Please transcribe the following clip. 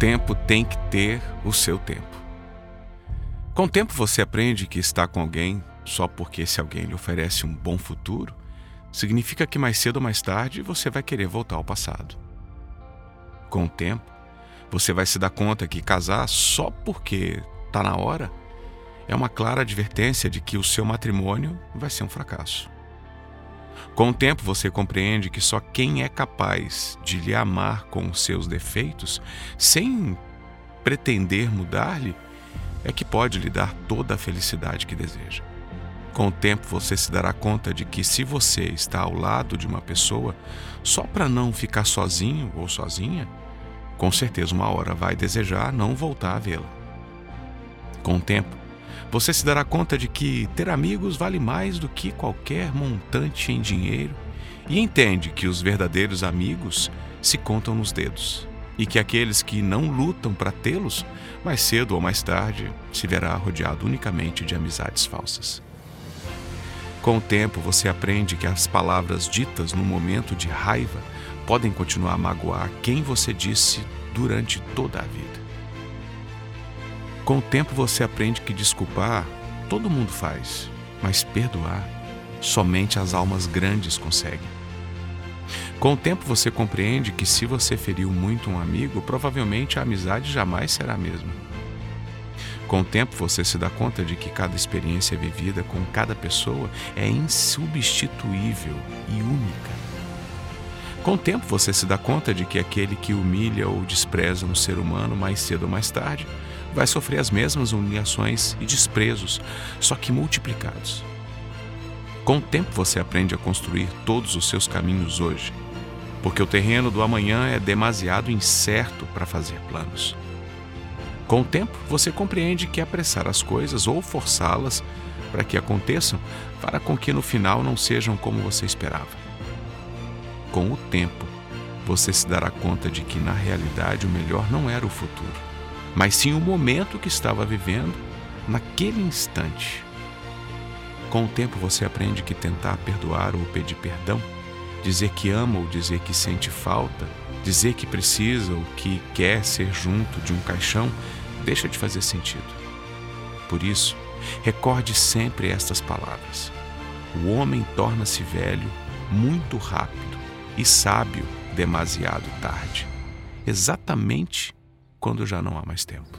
tempo tem que ter o seu tempo. Com o tempo você aprende que está com alguém só porque esse alguém lhe oferece um bom futuro, significa que mais cedo ou mais tarde você vai querer voltar ao passado. Com o tempo, você vai se dar conta que casar só porque está na hora é uma clara advertência de que o seu matrimônio vai ser um fracasso. Com o tempo você compreende que só quem é capaz de lhe amar com os seus defeitos, sem pretender mudar-lhe, é que pode lhe dar toda a felicidade que deseja. Com o tempo você se dará conta de que se você está ao lado de uma pessoa só para não ficar sozinho ou sozinha, com certeza uma hora vai desejar não voltar a vê-la. Com o tempo, você se dará conta de que ter amigos vale mais do que qualquer montante em dinheiro e entende que os verdadeiros amigos se contam nos dedos e que aqueles que não lutam para tê-los, mais cedo ou mais tarde, se verá rodeado unicamente de amizades falsas. Com o tempo, você aprende que as palavras ditas no momento de raiva podem continuar a magoar quem você disse durante toda a vida. Com o tempo você aprende que desculpar todo mundo faz, mas perdoar somente as almas grandes conseguem. Com o tempo você compreende que se você feriu muito um amigo, provavelmente a amizade jamais será a mesma. Com o tempo você se dá conta de que cada experiência vivida com cada pessoa é insubstituível e única. Com o tempo você se dá conta de que aquele que humilha ou despreza um ser humano mais cedo ou mais tarde vai sofrer as mesmas humilhações e desprezos, só que multiplicados. Com o tempo você aprende a construir todos os seus caminhos hoje, porque o terreno do amanhã é demasiado incerto para fazer planos. Com o tempo você compreende que apressar as coisas ou forçá-las para que aconteçam fará com que no final não sejam como você esperava. Com o tempo, você se dará conta de que na realidade o melhor não era o futuro, mas sim o momento que estava vivendo naquele instante. Com o tempo você aprende que tentar perdoar ou pedir perdão, dizer que ama ou dizer que sente falta, dizer que precisa ou que quer ser junto de um caixão, deixa de fazer sentido. Por isso, recorde sempre estas palavras: O homem torna-se velho muito rápido e sábio demasiado tarde. Exatamente quando já não há mais tempo.